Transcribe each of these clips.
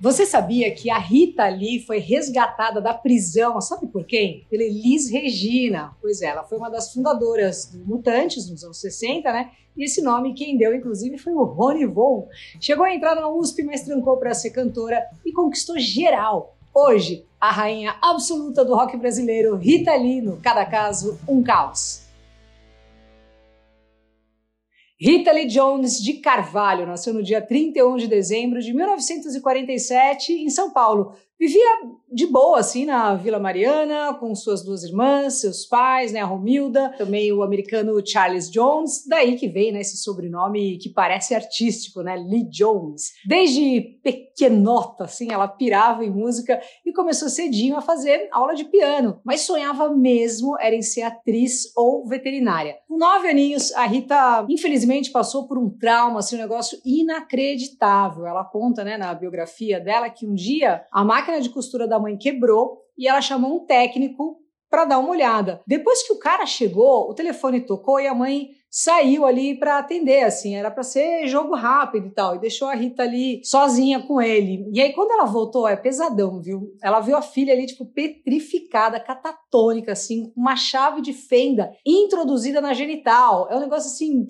Você sabia que a Rita Lee foi resgatada da prisão, sabe por quem? Pela Elis Regina. Pois é, ela foi uma das fundadoras do Mutantes nos anos 60, né? E esse nome quem deu, inclusive, foi o Rony Von. Chegou a entrar na USP, mas trancou para ser cantora e conquistou geral. Hoje, a rainha absoluta do rock brasileiro, Rita Lee, no Cada Caso, um Caos. Rita Lee Jones de Carvalho nasceu no dia 31 de dezembro de 1947 em São Paulo. Vivia de boa, assim, na Vila Mariana, com suas duas irmãs, seus pais, né, a Romilda, também o americano Charles Jones, daí que vem, né, esse sobrenome que parece artístico, né, Lee Jones. Desde pequenota, assim, ela pirava em música e começou cedinho a fazer aula de piano, mas sonhava mesmo era em ser atriz ou veterinária. Com nove aninhos, a Rita, infelizmente, passou por um trauma, assim, um negócio inacreditável. Ela conta, né, na biografia dela que um dia a máquina de costura da mãe quebrou e ela chamou um técnico para dar uma olhada. Depois que o cara chegou, o telefone tocou e a mãe saiu ali para atender, assim, era para ser jogo rápido e tal, e deixou a Rita ali sozinha com ele. E aí quando ela voltou, é pesadão, viu? Ela viu a filha ali tipo petrificada, catatônica assim, com uma chave de fenda introduzida na genital. É um negócio assim,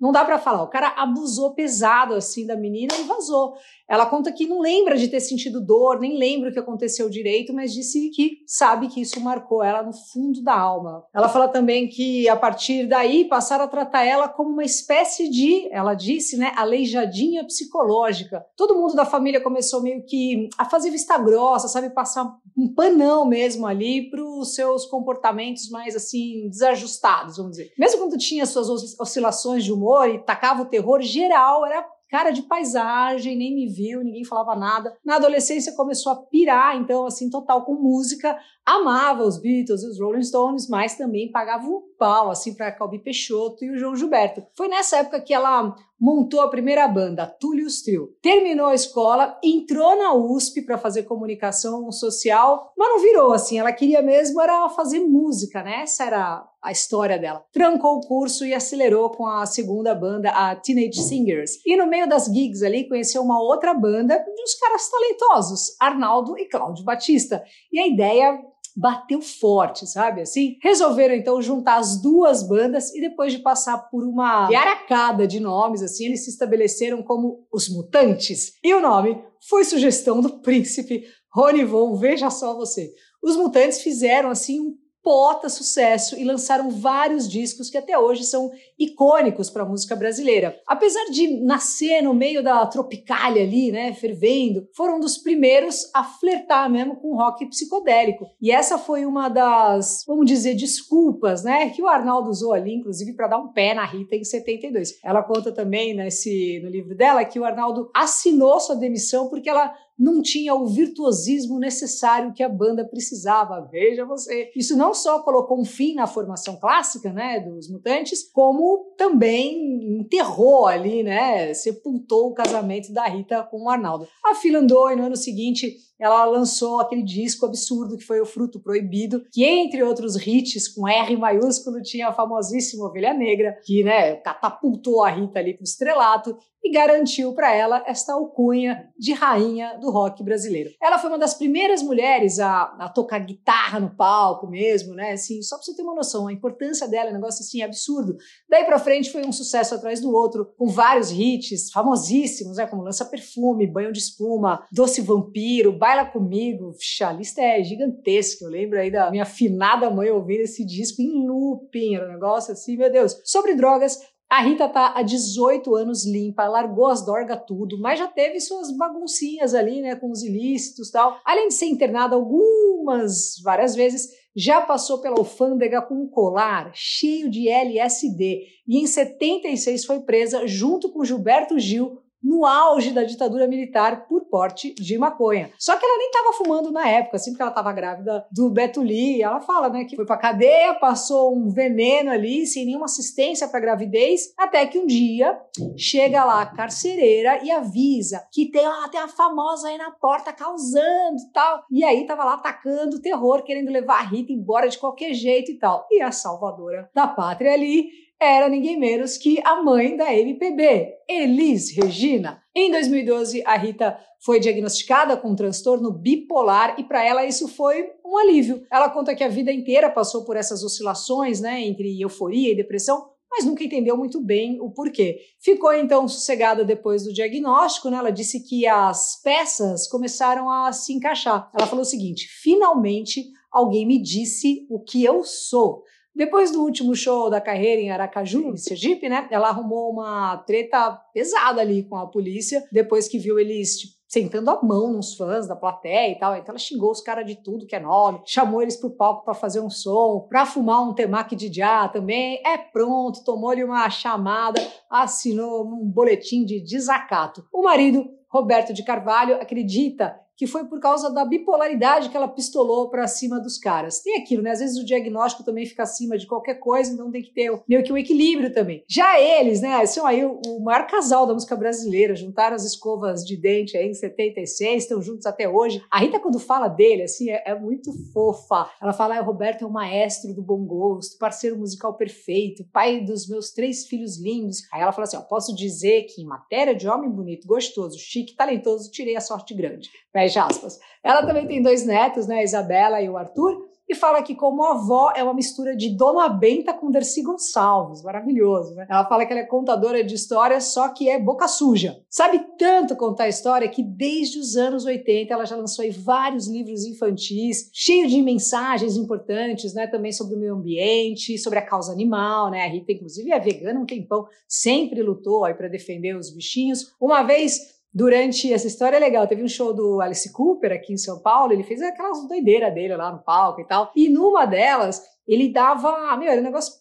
não dá para falar. O cara abusou pesado assim da menina e vazou. Ela conta que não lembra de ter sentido dor, nem lembra o que aconteceu direito, mas disse que sabe que isso marcou ela no fundo da alma. Ela fala também que a partir daí passaram a tratar ela como uma espécie de, ela disse, né, aleijadinha psicológica. Todo mundo da família começou meio que a fazer vista grossa, sabe, passar um panão mesmo ali para os seus comportamentos mais assim desajustados, vamos dizer. Mesmo quando tinha suas oscilações de humor e tacava o terror geral, era cara de paisagem, nem me viu, ninguém falava nada. Na adolescência começou a pirar, então, assim, total com música. Amava os Beatles e os Rolling Stones, mas também pagava um pau, assim, para Calbi Peixoto e o João Gilberto. Foi nessa época que ela montou a primeira banda, Túlios Trio. Terminou a escola, entrou na USP para fazer comunicação social, mas não virou assim. Ela queria mesmo era fazer música, né? Essa era a história dela. Trancou o curso e acelerou com a segunda banda, a Teenage Singers. E no meio das gigs ali conheceu uma outra banda de uns caras talentosos, Arnaldo e Cláudio Batista. E a ideia bateu forte, sabe assim? Resolveram então juntar as duas bandas e depois de passar por uma aracada de nomes, assim, eles se estabeleceram como os Mutantes. E o nome foi sugestão do príncipe Rony Von, veja só você. Os Mutantes fizeram assim um pota sucesso e lançaram vários discos que até hoje são icônicos para a música brasileira. Apesar de nascer no meio da tropicália ali, né, fervendo, foram um dos primeiros a flertar mesmo com rock psicodélico. E essa foi uma das, vamos dizer, desculpas, né, que o Arnaldo usou ali, inclusive para dar um pé na Rita em 72. Ela conta também nesse no livro dela que o Arnaldo assinou sua demissão porque ela não tinha o virtuosismo necessário que a banda precisava. Veja você. Isso não só colocou um fim na formação clássica, né, dos Mutantes, como também enterrou ali, né, sepultou o casamento da Rita com o Arnaldo. A fila andou e no ano seguinte ela lançou aquele disco absurdo que foi o Fruto Proibido, que entre outros hits com R maiúsculo tinha a famosíssima Ovelha Negra, que né, catapultou a Rita ali para o estrelato e garantiu para ela esta alcunha de rainha do rock brasileiro. Ela foi uma das primeiras mulheres a, a tocar guitarra no palco mesmo, né? Assim, só para você ter uma noção, a importância dela, é um negócio assim absurdo. Daí para frente foi um sucesso atrás do outro, com vários hits famosíssimos, né? Como Lança Perfume, Banho de Espuma, Doce Vampiro, Baila Comigo. a lista é gigantesca. Eu lembro aí da minha afinada mãe ouvir esse disco em looping. Era um negócio assim, meu Deus. Sobre drogas, a Rita tá há 18 anos limpa, largou as dorgas tudo, mas já teve suas baguncinhas ali, né, com os ilícitos e tal. Além de ser internada algumas, várias vezes, já passou pela alfândega com um colar cheio de LSD e em 76 foi presa junto com Gilberto Gil no auge da ditadura militar por porte de maconha. Só que ela nem estava fumando na época, assim, porque ela estava grávida do Beto Lee. Ela fala, né, que foi pra cadeia, passou um veneno ali, sem nenhuma assistência para gravidez, até que um dia chega lá a carcereira e avisa que tem, ó, tem uma famosa aí na porta causando e tal. E aí tava lá atacando o terror, querendo levar a Rita embora de qualquer jeito e tal. E a salvadora da pátria ali era ninguém menos que a mãe da MPB, Elis Regina. Em 2012, a Rita foi diagnosticada com um transtorno bipolar e para ela isso foi um alívio. Ela conta que a vida inteira passou por essas oscilações, né, entre euforia e depressão, mas nunca entendeu muito bem o porquê. Ficou então sossegada depois do diagnóstico, né? Ela disse que as peças começaram a se encaixar. Ela falou o seguinte: finalmente alguém me disse o que eu sou. Depois do último show da carreira em Aracaju, em Sergipe, né? Ela arrumou uma treta pesada ali com a polícia, depois que viu eles tipo, sentando a mão nos fãs da plateia e tal. Então ela xingou os caras de tudo que é nome, chamou eles pro palco para fazer um som, para fumar um temaki de já também. É pronto, tomou-lhe uma chamada, assinou um boletim de desacato. O marido, Roberto de Carvalho, acredita que foi por causa da bipolaridade que ela pistolou para cima dos caras. Tem aquilo, né? Às vezes o diagnóstico também fica acima de qualquer coisa, então tem que ter meio que um equilíbrio também. Já eles, né, são aí o, o maior casal da música brasileira, juntaram as escovas de dente aí em 76, estão juntos até hoje. A Rita, quando fala dele, assim, é, é muito fofa. Ela fala, ah, o Roberto é o maestro do bom gosto, parceiro musical perfeito, pai dos meus três filhos lindos. Aí ela fala assim, ó, posso dizer que em matéria de homem bonito, gostoso, chique, talentoso, tirei a sorte grande. Fecha aspas. Ela também tem dois netos, né, a Isabela e o Arthur, e fala que como avó é uma mistura de Dona Benta com Dercy Gonçalves, maravilhoso, né? Ela fala que ela é contadora de histórias, só que é boca suja. Sabe tanto contar história que desde os anos 80 ela já lançou vários livros infantis, cheios de mensagens importantes, né, também sobre o meio ambiente, sobre a causa animal, né? A Rita inclusive é vegana um tempão, sempre lutou aí para defender os bichinhos. Uma vez durante essa história é legal. Teve um show do Alice Cooper aqui em São Paulo, ele fez aquelas doideiras dele lá no palco e tal. E numa delas, ele dava, meu, era um negócio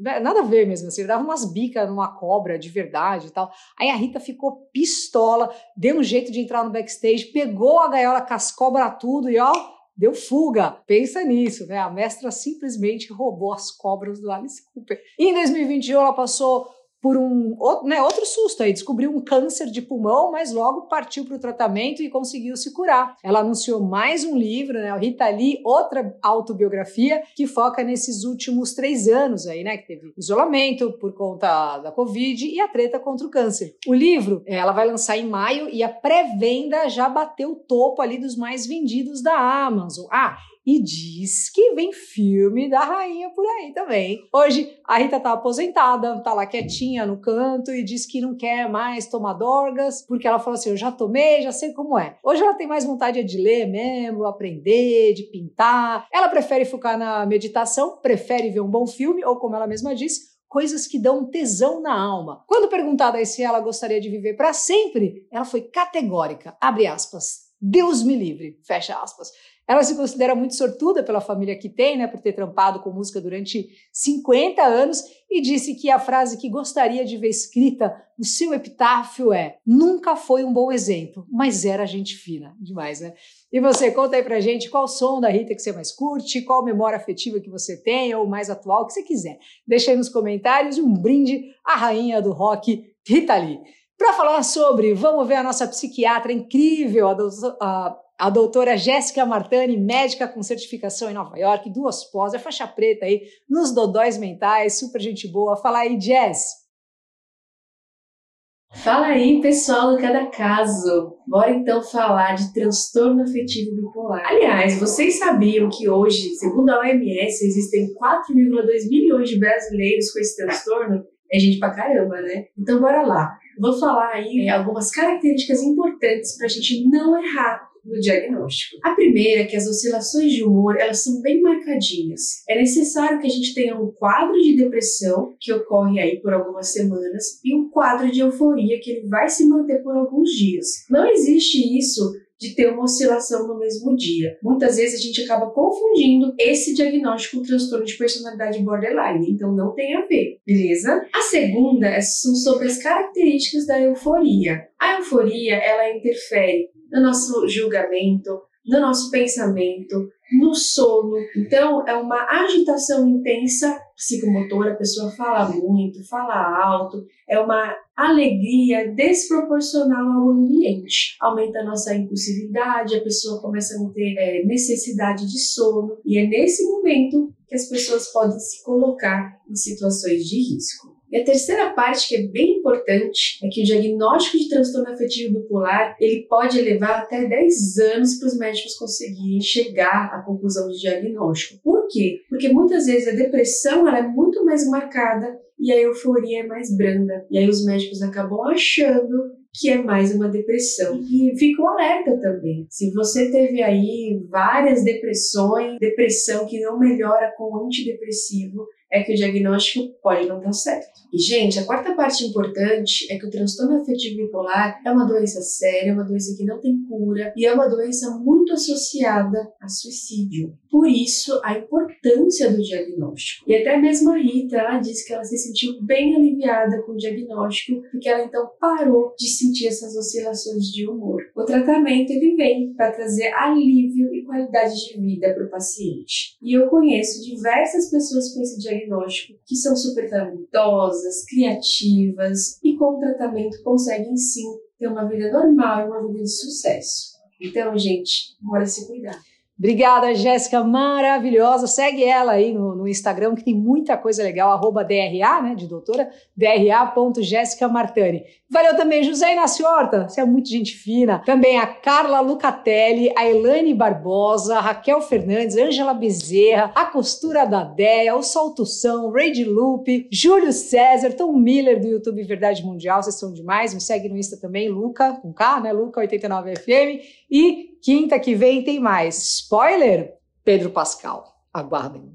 né, nada a ver mesmo, assim, ele dava umas bicas numa cobra de verdade e tal. Aí a Rita ficou pistola, deu um jeito de entrar no backstage, pegou a gaiola com as cobras tudo e ó, deu fuga. Pensa nisso, né? A mestra simplesmente roubou as cobras do Alice Cooper. Em 2021 ela passou por um outro, né, outro susto aí, descobriu um câncer de pulmão, mas logo partiu para o tratamento e conseguiu se curar. Ela anunciou mais um livro, né, o Rita Lee, outra autobiografia que foca nesses últimos três anos aí, né, que teve isolamento por conta da Covid e a treta contra o câncer. O livro, é, ela vai lançar em maio e a pré-venda já bateu o topo ali dos mais vendidos da Amazon. Ah, e diz que vem filme da rainha por aí também. Hoje a Rita tá aposentada, tá lá quietinha no canto e diz que não quer mais tomar dorgas, porque ela falou assim: eu já tomei, já sei como é. Hoje ela tem mais vontade de ler mesmo, aprender, de pintar. Ela prefere focar na meditação, prefere ver um bom filme, ou como ela mesma diz, coisas que dão tesão na alma. Quando perguntada se ela gostaria de viver para sempre, ela foi categórica. Abre aspas. Deus me livre, fecha aspas. Ela se considera muito sortuda pela família que tem, né, por ter trampado com música durante 50 anos e disse que a frase que gostaria de ver escrita no seu epitáfio é: nunca foi um bom exemplo, mas era gente fina. Demais, né? E você, conta aí pra gente qual som da Rita que você mais curte, qual memória afetiva que você tem, ou mais atual que você quiser. Deixa aí nos comentários um brinde à rainha do rock, Rita Lee. Para falar sobre, vamos ver a nossa psiquiatra incrível, a, a a doutora Jéssica Martani, médica com certificação em Nova York, duas pós, é faixa preta aí, nos dodóis mentais, super gente boa. Fala aí, Jess. Fala aí, pessoal do Cada Caso. Bora então falar de transtorno afetivo bipolar. Aliás, vocês sabiam que hoje, segundo a OMS, existem 4,2 milhões de brasileiros com esse transtorno? É gente pra caramba, né? Então bora lá. Vou falar aí algumas características importantes para a gente não errar no diagnóstico. A primeira é que as oscilações de humor elas são bem marcadinhas. É necessário que a gente tenha um quadro de depressão que ocorre aí por algumas semanas e um quadro de euforia que ele vai se manter por alguns dias. Não existe isso de ter uma oscilação no mesmo dia. Muitas vezes a gente acaba confundindo esse diagnóstico com transtorno de personalidade borderline, então não tem a ver, beleza? A segunda é sobre as características da euforia. A euforia, ela interfere no nosso julgamento, no nosso pensamento, no sono. Então, é uma agitação intensa psicomotora, a pessoa fala muito, fala alto, é uma alegria desproporcional ao ambiente. Aumenta a nossa impulsividade, a pessoa começa a ter é, necessidade de sono, e é nesse momento que as pessoas podem se colocar em situações de risco. E a terceira parte que é bem importante é que o diagnóstico de transtorno afetivo bipolar ele pode levar até 10 anos para os médicos conseguirem chegar à conclusão do diagnóstico. Por quê? Porque muitas vezes a depressão ela é muito mais marcada e a euforia é mais branda. E aí os médicos acabam achando que é mais uma depressão. E fica um alerta também. Se você teve aí várias depressões, depressão que não melhora com antidepressivo, é que o diagnóstico pode não dar certo. E, gente, a quarta parte importante é que o transtorno afetivo bipolar é uma doença séria, é uma doença que não tem cura e é uma doença muito associada a suicídio. Por isso, a importância do diagnóstico. E até mesmo a Rita, ela disse que ela se sentiu bem aliviada com o diagnóstico, porque ela então parou de sentir essas oscilações de humor. O tratamento ele vem para trazer alívio e qualidade de vida para o paciente. E eu conheço diversas pessoas com esse diagnóstico que são super talentosas, criativas e com o tratamento conseguem sim ter uma vida normal e uma vida de sucesso. Então, gente, bora se cuidar. Obrigada, Jéssica, maravilhosa. Segue ela aí no, no, Instagram, que tem muita coisa legal, arroba DRA, né, de doutora, DRA.Jéssica Martani. Valeu também, José Inácio Horta, você é muito gente fina. Também a Carla Lucatelli, a Elaine Barbosa, a Raquel Fernandes, Ângela Bezerra, a Costura da Deia, o Soltução, Raid Lupe, Júlio César, Tom Miller do YouTube Verdade Mundial, vocês são demais. Me segue no Insta também, Luca, com K, né, Luca89FM. E quinta que vem tem mais. Spoiler, Pedro Pascal. Aguardem.